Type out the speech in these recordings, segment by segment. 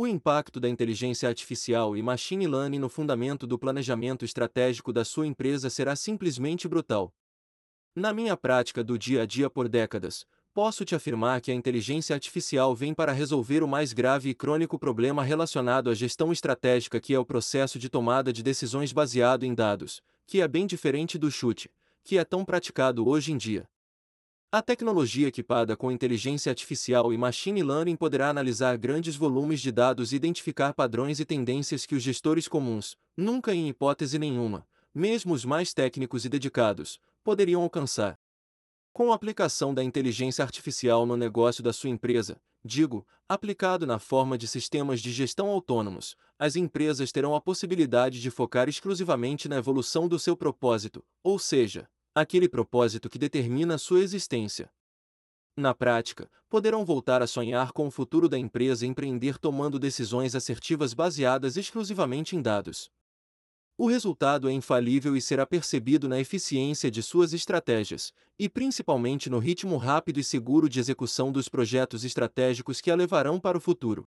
O impacto da inteligência artificial e machine learning no fundamento do planejamento estratégico da sua empresa será simplesmente brutal. Na minha prática do dia a dia por décadas, posso te afirmar que a inteligência artificial vem para resolver o mais grave e crônico problema relacionado à gestão estratégica, que é o processo de tomada de decisões baseado em dados, que é bem diferente do chute, que é tão praticado hoje em dia. A tecnologia equipada com inteligência artificial e machine learning poderá analisar grandes volumes de dados e identificar padrões e tendências que os gestores comuns, nunca em hipótese nenhuma, mesmo os mais técnicos e dedicados, poderiam alcançar. Com a aplicação da inteligência artificial no negócio da sua empresa, digo, aplicado na forma de sistemas de gestão autônomos, as empresas terão a possibilidade de focar exclusivamente na evolução do seu propósito, ou seja, aquele propósito que determina sua existência. Na prática, poderão voltar a sonhar com o futuro da empresa e empreender tomando decisões assertivas baseadas exclusivamente em dados. O resultado é infalível e será percebido na eficiência de suas estratégias, e principalmente no ritmo rápido e seguro de execução dos projetos estratégicos que a levarão para o futuro.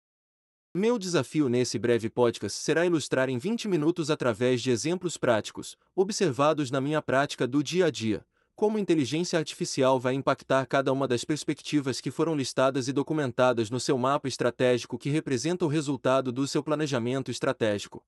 Meu desafio nesse breve podcast será ilustrar em 20 minutos através de exemplos práticos, observados na minha prática do dia a dia, como inteligência artificial vai impactar cada uma das perspectivas que foram listadas e documentadas no seu mapa estratégico que representa o resultado do seu planejamento estratégico.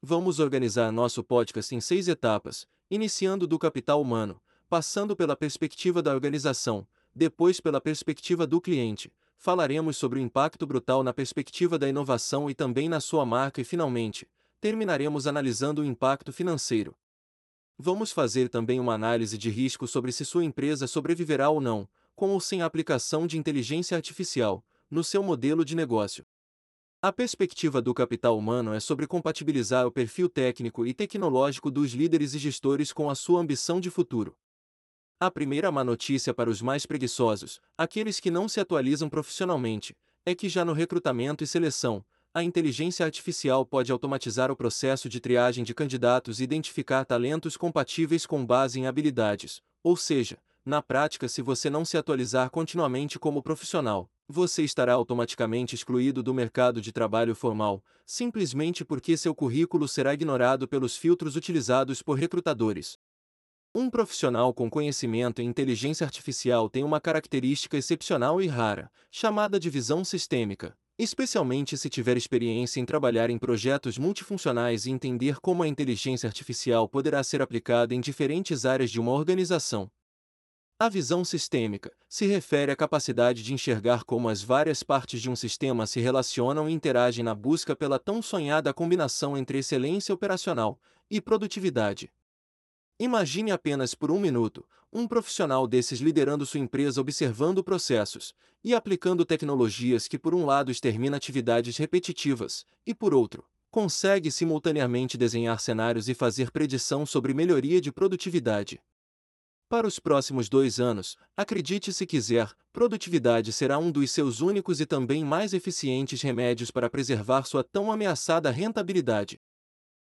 Vamos organizar nosso podcast em seis etapas, iniciando do capital humano, passando pela perspectiva da organização, depois pela perspectiva do cliente, falaremos sobre o impacto brutal na perspectiva da inovação e também na sua marca e finalmente, terminaremos analisando o impacto financeiro. Vamos fazer também uma análise de risco sobre se sua empresa sobreviverá ou não, com ou sem a aplicação de inteligência artificial, no seu modelo de negócio. A perspectiva do capital humano é sobre compatibilizar o perfil técnico e tecnológico dos líderes e gestores com a sua ambição de futuro. A primeira má notícia para os mais preguiçosos, aqueles que não se atualizam profissionalmente, é que já no recrutamento e seleção, a inteligência artificial pode automatizar o processo de triagem de candidatos e identificar talentos compatíveis com base em habilidades. Ou seja, na prática, se você não se atualizar continuamente como profissional, você estará automaticamente excluído do mercado de trabalho formal, simplesmente porque seu currículo será ignorado pelos filtros utilizados por recrutadores. Um profissional com conhecimento em inteligência artificial tem uma característica excepcional e rara, chamada de visão sistêmica, especialmente se tiver experiência em trabalhar em projetos multifuncionais e entender como a inteligência artificial poderá ser aplicada em diferentes áreas de uma organização. A visão sistêmica se refere à capacidade de enxergar como as várias partes de um sistema se relacionam e interagem na busca pela tão sonhada combinação entre excelência operacional e produtividade. Imagine apenas por um minuto um profissional desses liderando sua empresa observando processos e aplicando tecnologias que, por um lado, extermina atividades repetitivas e, por outro, consegue simultaneamente desenhar cenários e fazer predição sobre melhoria de produtividade. Para os próximos dois anos, acredite se quiser, produtividade será um dos seus únicos e também mais eficientes remédios para preservar sua tão ameaçada rentabilidade.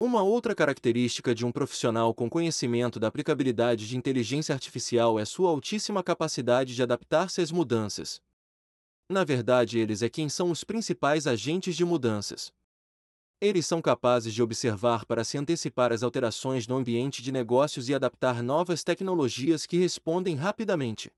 Uma outra característica de um profissional com conhecimento da aplicabilidade de inteligência artificial é sua altíssima capacidade de adaptar-se às mudanças. Na verdade, eles é quem são os principais agentes de mudanças. Eles são capazes de observar para se antecipar às alterações no ambiente de negócios e adaptar novas tecnologias que respondem rapidamente.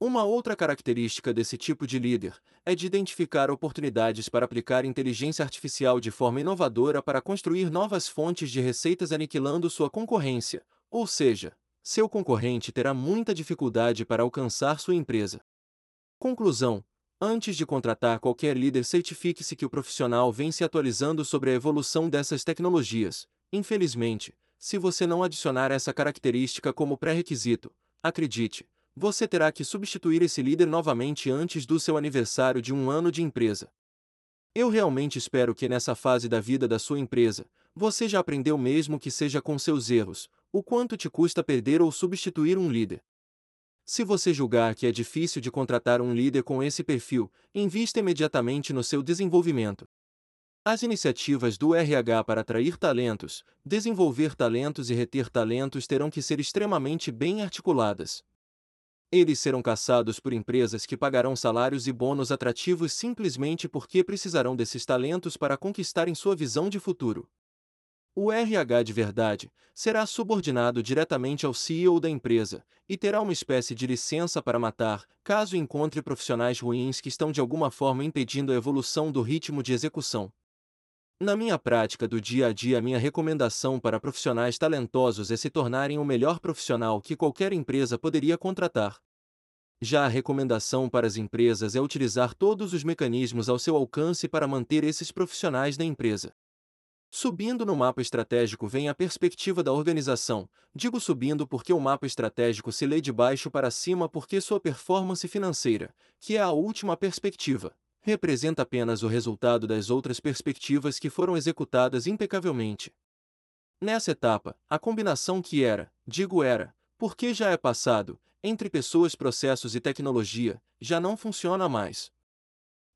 Uma outra característica desse tipo de líder é de identificar oportunidades para aplicar inteligência artificial de forma inovadora para construir novas fontes de receitas aniquilando sua concorrência, ou seja, seu concorrente terá muita dificuldade para alcançar sua empresa. Conclusão: Antes de contratar qualquer líder, certifique-se que o profissional vem se atualizando sobre a evolução dessas tecnologias. Infelizmente, se você não adicionar essa característica como pré-requisito, acredite, você terá que substituir esse líder novamente antes do seu aniversário de um ano de empresa. Eu realmente espero que nessa fase da vida da sua empresa, você já aprendeu mesmo que seja com seus erros, o quanto te custa perder ou substituir um líder. Se você julgar que é difícil de contratar um líder com esse perfil, invista imediatamente no seu desenvolvimento. As iniciativas do RH para atrair talentos, desenvolver talentos e reter talentos terão que ser extremamente bem articuladas. Eles serão caçados por empresas que pagarão salários e bônus atrativos simplesmente porque precisarão desses talentos para conquistarem sua visão de futuro. O RH de verdade será subordinado diretamente ao CEO da empresa e terá uma espécie de licença para matar, caso encontre profissionais ruins que estão de alguma forma impedindo a evolução do ritmo de execução. Na minha prática do dia a dia, minha recomendação para profissionais talentosos é se tornarem o melhor profissional que qualquer empresa poderia contratar. Já a recomendação para as empresas é utilizar todos os mecanismos ao seu alcance para manter esses profissionais na empresa. Subindo no mapa estratégico vem a perspectiva da organização. Digo subindo porque o mapa estratégico se lê de baixo para cima porque sua performance financeira, que é a última perspectiva, representa apenas o resultado das outras perspectivas que foram executadas impecavelmente. Nessa etapa, a combinação que era, digo era, porque já é passado, entre pessoas, processos e tecnologia, já não funciona mais.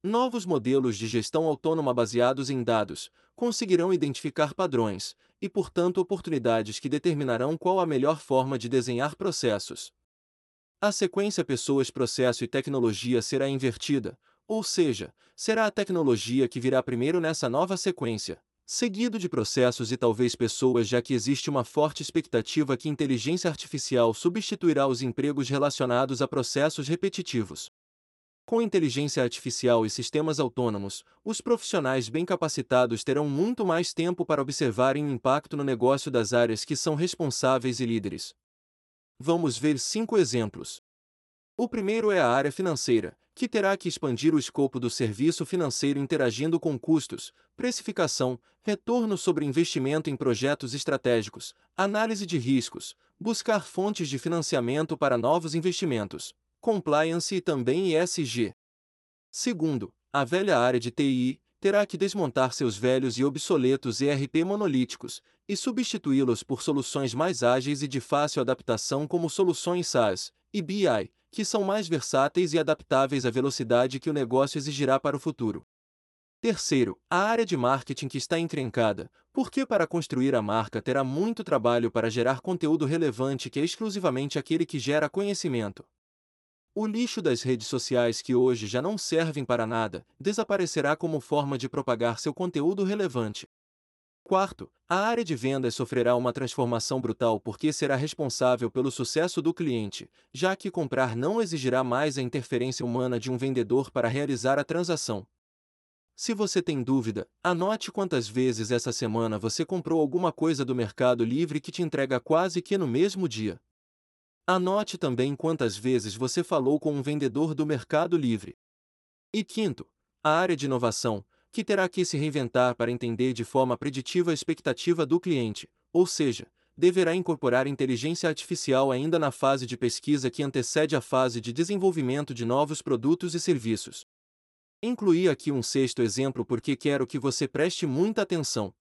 Novos modelos de gestão autônoma baseados em dados conseguirão identificar padrões e, portanto, oportunidades que determinarão qual a melhor forma de desenhar processos. A sequência pessoas, processo e tecnologia será invertida, ou seja, será a tecnologia que virá primeiro nessa nova sequência, seguido de processos e talvez pessoas, já que existe uma forte expectativa que inteligência artificial substituirá os empregos relacionados a processos repetitivos. Com inteligência artificial e sistemas autônomos, os profissionais bem capacitados terão muito mais tempo para observarem o impacto no negócio das áreas que são responsáveis e líderes. Vamos ver cinco exemplos. O primeiro é a área financeira, que terá que expandir o escopo do serviço financeiro interagindo com custos, precificação, retorno sobre investimento em projetos estratégicos, análise de riscos, buscar fontes de financiamento para novos investimentos, compliance e também ESG. Segundo, a velha área de TI terá que desmontar seus velhos e obsoletos ERP monolíticos e substituí-los por soluções mais ágeis e de fácil adaptação como soluções SaaS e BI, que são mais versáteis e adaptáveis à velocidade que o negócio exigirá para o futuro. Terceiro, a área de marketing que está encrencada, porque para construir a marca terá muito trabalho para gerar conteúdo relevante que é exclusivamente aquele que gera conhecimento. O lixo das redes sociais que hoje já não servem para nada, desaparecerá como forma de propagar seu conteúdo relevante. Quarto, a área de vendas sofrerá uma transformação brutal porque será responsável pelo sucesso do cliente, já que comprar não exigirá mais a interferência humana de um vendedor para realizar a transação. Se você tem dúvida, anote quantas vezes essa semana você comprou alguma coisa do Mercado Livre que te entrega quase que no mesmo dia. Anote também quantas vezes você falou com um vendedor do Mercado Livre. E quinto, a área de inovação, que terá que se reinventar para entender de forma preditiva a expectativa do cliente, ou seja, deverá incorporar inteligência artificial ainda na fase de pesquisa que antecede a fase de desenvolvimento de novos produtos e serviços. Incluí aqui um sexto exemplo porque quero que você preste muita atenção.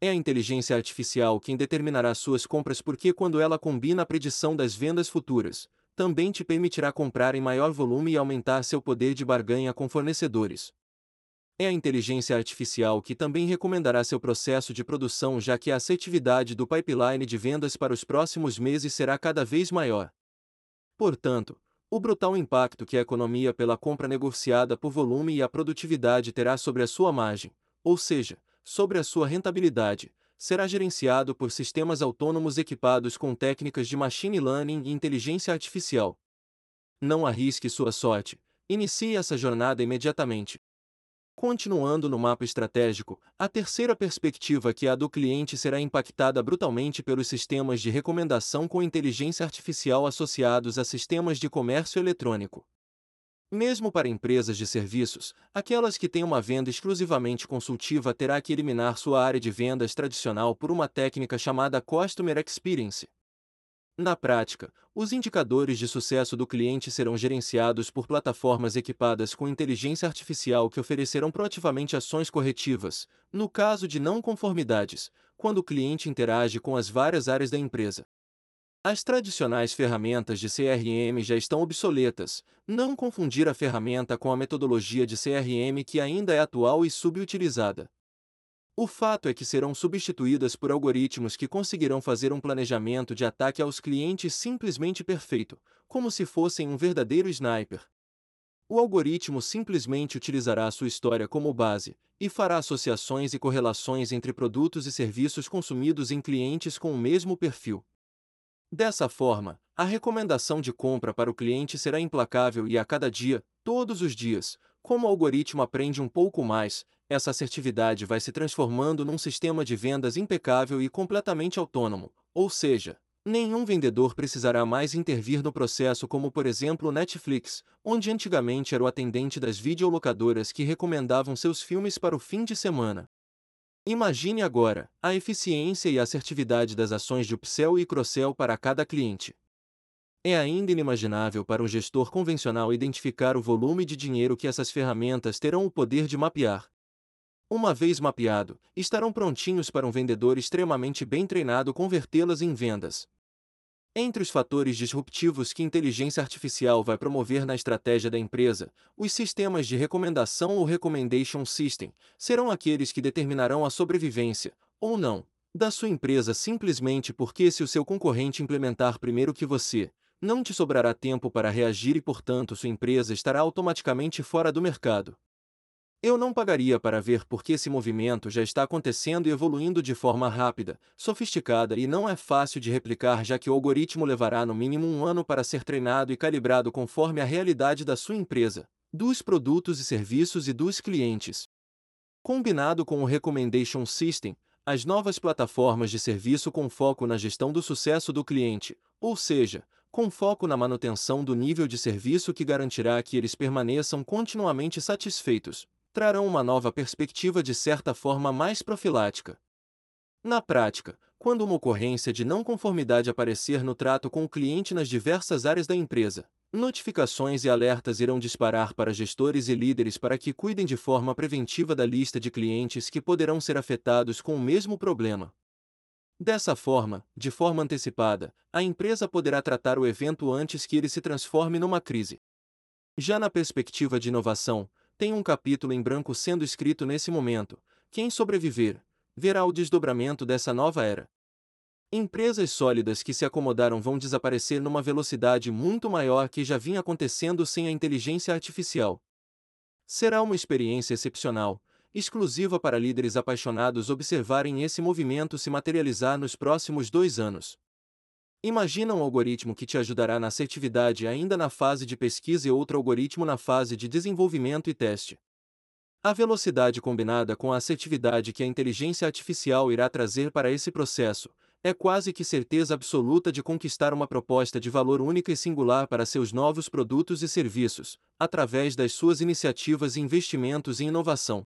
É a inteligência artificial quem determinará suas compras porque, quando ela combina a predição das vendas futuras, também te permitirá comprar em maior volume e aumentar seu poder de barganha com fornecedores. É a inteligência artificial que também recomendará seu processo de produção, já que a assertividade do pipeline de vendas para os próximos meses será cada vez maior. Portanto, o brutal impacto que a economia pela compra negociada por volume e a produtividade terá sobre a sua margem, ou seja, sobre a sua rentabilidade, será gerenciado por sistemas autônomos equipados com técnicas de machine learning e inteligência artificial. Não arrisque sua sorte. Inicie essa jornada imediatamente. Continuando no mapa estratégico, a terceira perspectiva que é a do cliente será impactada brutalmente pelos sistemas de recomendação com inteligência artificial associados a sistemas de comércio eletrônico. Mesmo para empresas de serviços, aquelas que têm uma venda exclusivamente consultiva terá que eliminar sua área de vendas tradicional por uma técnica chamada Customer Experience. Na prática, os indicadores de sucesso do cliente serão gerenciados por plataformas equipadas com inteligência artificial que oferecerão proativamente ações corretivas, no caso de não conformidades, quando o cliente interage com as várias áreas da empresa. As tradicionais ferramentas de CRM já estão obsoletas, não confundir a ferramenta com a metodologia de CRM que ainda é atual e subutilizada. O fato é que serão substituídas por algoritmos que conseguirão fazer um planejamento de ataque aos clientes simplesmente perfeito, como se fossem um verdadeiro sniper. O algoritmo simplesmente utilizará sua história como base e fará associações e correlações entre produtos e serviços consumidos em clientes com o mesmo perfil. Dessa forma, a recomendação de compra para o cliente será implacável e a cada dia, todos os dias, como o algoritmo aprende um pouco mais, essa assertividade vai se transformando num sistema de vendas impecável e completamente autônomo, ou seja, nenhum vendedor precisará mais intervir no processo, como por exemplo o Netflix, onde antigamente era o atendente das videolocadoras que recomendavam seus filmes para o fim de semana. Imagine agora a eficiência e assertividade das ações de upsell e cross-sell para cada cliente. É ainda inimaginável para um gestor convencional identificar o volume de dinheiro que essas ferramentas terão o poder de mapear. Uma vez mapeado, estarão prontinhos para um vendedor extremamente bem treinado convertê-las em vendas. Entre os fatores disruptivos que inteligência artificial vai promover na estratégia da empresa, os sistemas de recomendação ou recommendation system serão aqueles que determinarão a sobrevivência, ou não, da sua empresa simplesmente porque se o seu concorrente implementar primeiro que você, não te sobrará tempo para reagir e portanto sua empresa estará automaticamente fora do mercado. Eu não pagaria para ver porque esse movimento já está acontecendo e evoluindo de forma rápida, sofisticada e não é fácil de replicar, já que o algoritmo levará no mínimo um ano para ser treinado e calibrado conforme a realidade da sua empresa, dos produtos e serviços e dos clientes. Combinado com o Recommendation System, as novas plataformas de serviço com foco na gestão do sucesso do cliente, ou seja, com foco na manutenção do nível de serviço que garantirá que eles permaneçam continuamente satisfeitos, trarão uma nova perspectiva de certa forma mais profilática. Na prática, quando uma ocorrência de não conformidade aparecer no trato com o cliente nas diversas áreas da empresa, notificações e alertas irão disparar para gestores e líderes para que cuidem de forma preventiva da lista de clientes que poderão ser afetados com o mesmo problema. Dessa forma, de forma antecipada, a empresa poderá tratar o evento antes que ele se transforme numa crise. Já na perspectiva de inovação, tem um capítulo em branco sendo escrito nesse momento. Quem sobreviver, verá o desdobramento dessa nova era. Empresas sólidas que se acomodaram vão desaparecer numa velocidade muito maior que já vinha acontecendo sem a inteligência artificial. Será uma experiência excepcional, exclusiva para líderes apaixonados observarem esse movimento se materializar nos próximos dois anos. Imagina um algoritmo que te ajudará na assertividade ainda na fase de pesquisa e outro algoritmo na fase de desenvolvimento e teste. A velocidade combinada com a assertividade que a inteligência artificial irá trazer para esse processo é quase que certeza absoluta de conquistar uma proposta de valor única e singular para seus novos produtos e serviços, através das suas iniciativas e investimentos em inovação.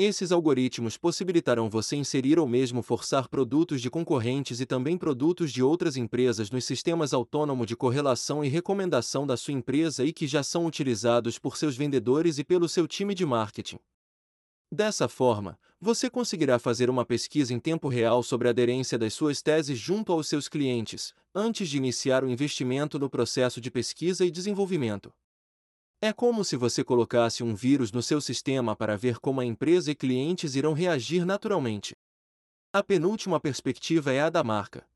Esses algoritmos possibilitarão você inserir ou mesmo forçar produtos de concorrentes e também produtos de outras empresas nos sistemas autônomos de correlação e recomendação da sua empresa e que já são utilizados por seus vendedores e pelo seu time de marketing. Dessa forma, você conseguirá fazer uma pesquisa em tempo real sobre a aderência das suas teses junto aos seus clientes, antes de iniciar o investimento no processo de pesquisa e desenvolvimento. É como se você colocasse um vírus no seu sistema para ver como a empresa e clientes irão reagir naturalmente. A penúltima perspectiva é a da marca.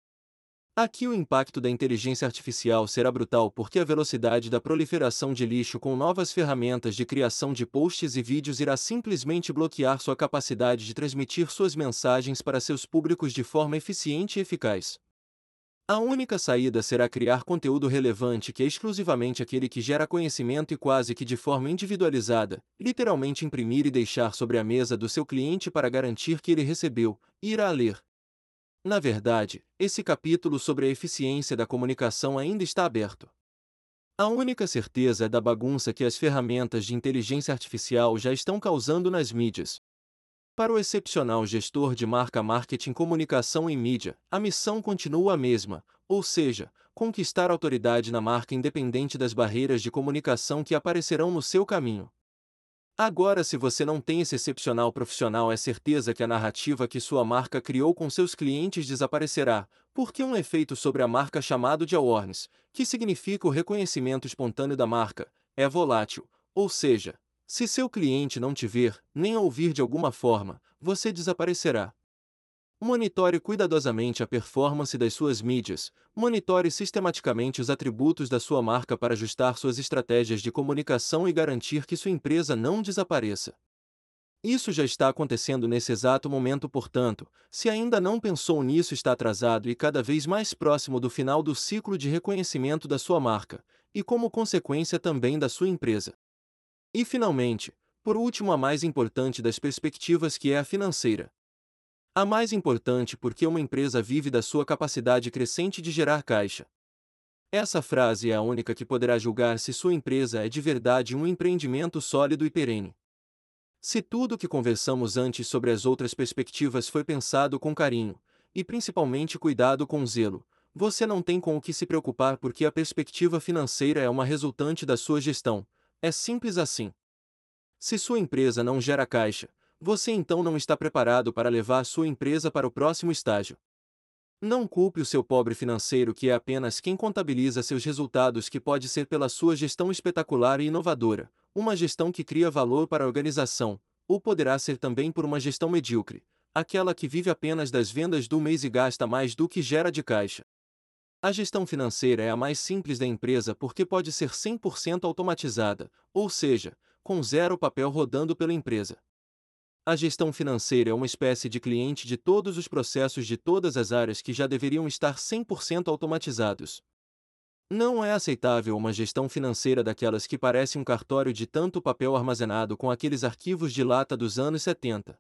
Aqui o impacto da inteligência artificial será brutal porque a velocidade da proliferação de lixo com novas ferramentas de criação de posts e vídeos irá simplesmente bloquear sua capacidade de transmitir suas mensagens para seus públicos de forma eficiente e eficaz. A única saída será criar conteúdo relevante que é exclusivamente aquele que gera conhecimento e quase que de forma individualizada, literalmente imprimir e deixar sobre a mesa do seu cliente para garantir que ele recebeu e irá ler. Na verdade, esse capítulo sobre a eficiência da comunicação ainda está aberto. A única certeza é da bagunça que as ferramentas de inteligência artificial já estão causando nas mídias, para o excepcional gestor de marca marketing comunicação e mídia, a missão continua a mesma, ou seja, conquistar autoridade na marca independente das barreiras de comunicação que aparecerão no seu caminho. Agora, se você não tem esse excepcional profissional, é certeza que a narrativa que sua marca criou com seus clientes desaparecerá, porque um efeito sobre a marca chamado de awareness, que significa o reconhecimento espontâneo da marca, é volátil, ou seja, Se seu cliente não te ver, nem ouvir de alguma forma, você desaparecerá. Monitore cuidadosamente a performance das suas mídias, monitore sistematicamente os atributos da sua marca para ajustar suas estratégias de comunicação e garantir que sua empresa não desapareça. Isso já está acontecendo nesse exato momento, portanto, se ainda não pensou nisso, está atrasado e cada vez mais próximo do final do ciclo de reconhecimento da sua marca, e como consequência também da sua empresa. E finalmente, por último, a mais importante das perspectivas que é a financeira. A mais importante porque uma empresa vive da sua capacidade crescente de gerar caixa. Essa frase é a única que poderá julgar se sua empresa é de verdade um empreendimento sólido e perene. Se tudo o que conversamos antes sobre as outras perspectivas foi pensado com carinho, e principalmente cuidado com zelo, você não tem com o que se preocupar porque a perspectiva financeira é uma resultante da sua gestão. É simples assim. Se sua empresa não gera caixa, você então não está preparado para levar sua empresa para o próximo estágio. Não culpe o seu pobre financeiro que é apenas quem contabiliza seus resultados que pode ser pela sua gestão espetacular e inovadora, uma gestão que cria valor para a organização, ou poderá ser também por uma gestão medíocre, aquela que vive apenas das vendas do mês e gasta mais do que gera de caixa. A gestão financeira é a mais simples da empresa porque pode ser 100% automatizada, ou seja, com zero papel rodando pela empresa. A gestão financeira é uma espécie de cliente de todos os processos de todas as áreas que já deveriam estar 100% automatizados. Não é aceitável uma gestão financeira daquelas que parece um cartório de tanto papel armazenado com aqueles arquivos de lata dos anos 70.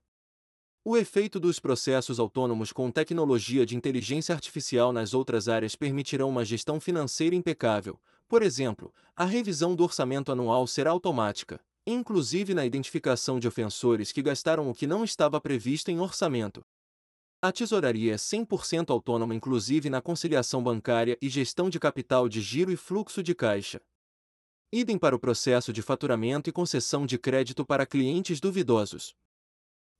O efeito dos processos autônomos com tecnologia de inteligência artificial nas outras áreas permitirão uma gestão financeira impecável. Por exemplo, a revisão do orçamento anual será automática, inclusive na identificação de ofensores que gastaram o que não estava previsto em orçamento. A tesouraria é 100% autônoma, inclusive na conciliação bancária e gestão de capital de giro e fluxo de caixa. Idem para o processo de faturamento e concessão de crédito para clientes duvidosos.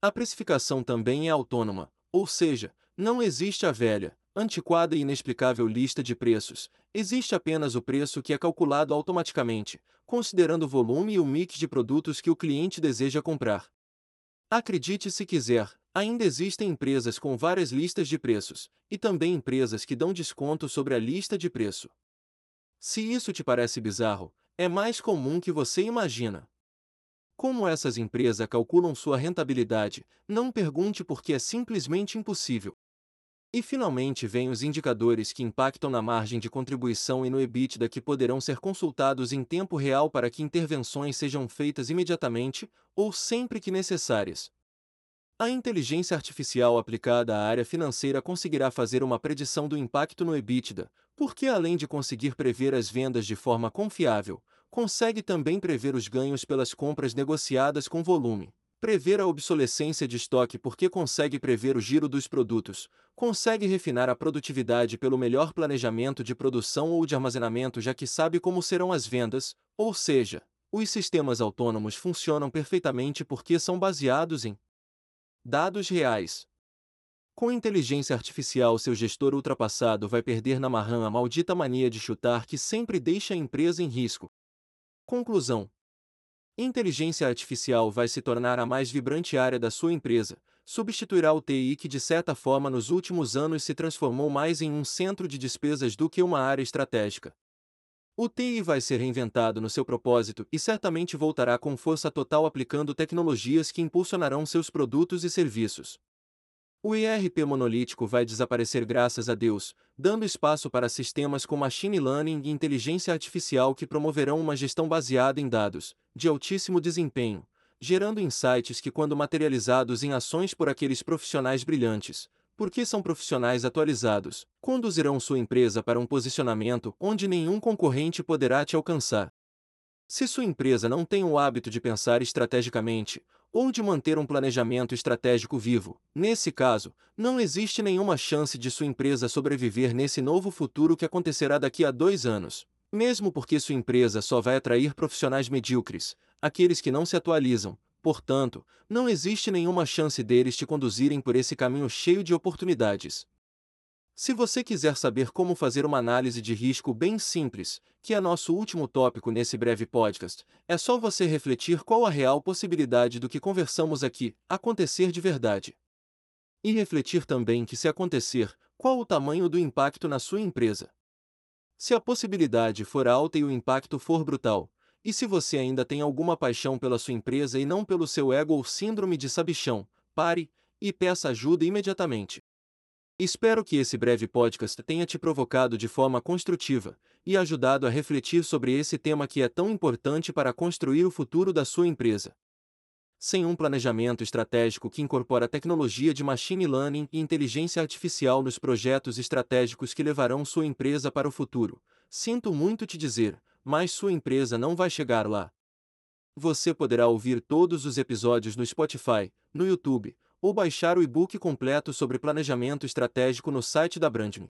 A precificação também é autônoma, ou seja, não existe a velha, antiquada e inexplicável lista de preços, existe apenas o preço que é calculado automaticamente, considerando o volume e o mix de produtos que o cliente deseja comprar. Acredite se quiser, ainda existem empresas com várias listas de preços, e também empresas que dão desconto sobre a lista de preço. Se isso te parece bizarro, é mais comum que você imagina. Como essas empresas calculam sua rentabilidade, não pergunte porque é simplesmente impossível. E finalmente vêm os indicadores que impactam na margem de contribuição e no EBITDA que poderão ser consultados em tempo real para que intervenções sejam feitas imediatamente ou sempre que necessárias. A inteligência artificial aplicada à área financeira conseguirá fazer uma predição do impacto no EBITDA, porque além de conseguir prever as vendas de forma confiável, consegue também prever os ganhos pelas compras negociadas com volume prever a obsolescência de estoque porque consegue prever o giro dos produtos, consegue refinar a produtividade pelo melhor planejamento de produção ou de armazenamento já que sabe como serão as vendas, ou seja, os sistemas autônomos funcionam perfeitamente porque são baseados em dados reais. Com inteligência artificial, seu gestor ultrapassado vai perder na marrã a maldita mania de chutar que sempre deixa a empresa em risco. Conclusão: Inteligência artificial vai se tornar a mais vibrante área da sua empresa, substituirá o TI que de certa forma nos últimos anos se transformou mais em um centro de despesas do que uma área estratégica. O TI vai ser reinventado no seu propósito e certamente voltará com força total aplicando tecnologias que impulsionarão seus produtos e serviços. O ERP monolítico vai desaparecer graças a Deus, dando espaço para sistemas com machine learning e inteligência artificial que promoverão uma gestão baseada em dados, de altíssimo desempenho, gerando insights que, quando materializados em ações por aqueles profissionais brilhantes, porque são profissionais atualizados, conduzirão sua empresa para um posicionamento onde nenhum concorrente poderá te alcançar. Se sua empresa não tem o hábito de pensar estrategicamente, ou de manter um planejamento estratégico vivo. Nesse caso, não existe nenhuma chance de sua empresa sobreviver nesse novo futuro que acontecerá daqui a dois anos. Mesmo porque sua empresa só vai atrair profissionais medíocres, aqueles que não se atualizam, portanto, não existe nenhuma chance deles te conduzirem por esse caminho cheio de oportunidades. Se você quiser saber como fazer uma análise de risco bem simples, que é nosso último tópico nesse breve podcast, é só você refletir qual a real possibilidade do que conversamos aqui acontecer de verdade. E refletir também que, se acontecer, qual o tamanho do impacto na sua empresa. Se a possibilidade for alta e o impacto for brutal, e se você ainda tem alguma paixão pela sua empresa e não pelo seu ego ou síndrome de sabichão, pare e peça ajuda imediatamente. Espero que esse breve podcast tenha te provocado de forma construtiva e ajudado a refletir sobre esse tema que é tão importante para construir o futuro da sua empresa. Sem um planejamento estratégico que incorpora tecnologia de machine learning e inteligência artificial nos projetos estratégicos que levarão sua empresa para o futuro, sinto muito te dizer, mas sua empresa não vai chegar lá. Você poderá ouvir todos os episódios no Spotify, no YouTube, ou baixar o e-book completo sobre planejamento estratégico no site da Brandme.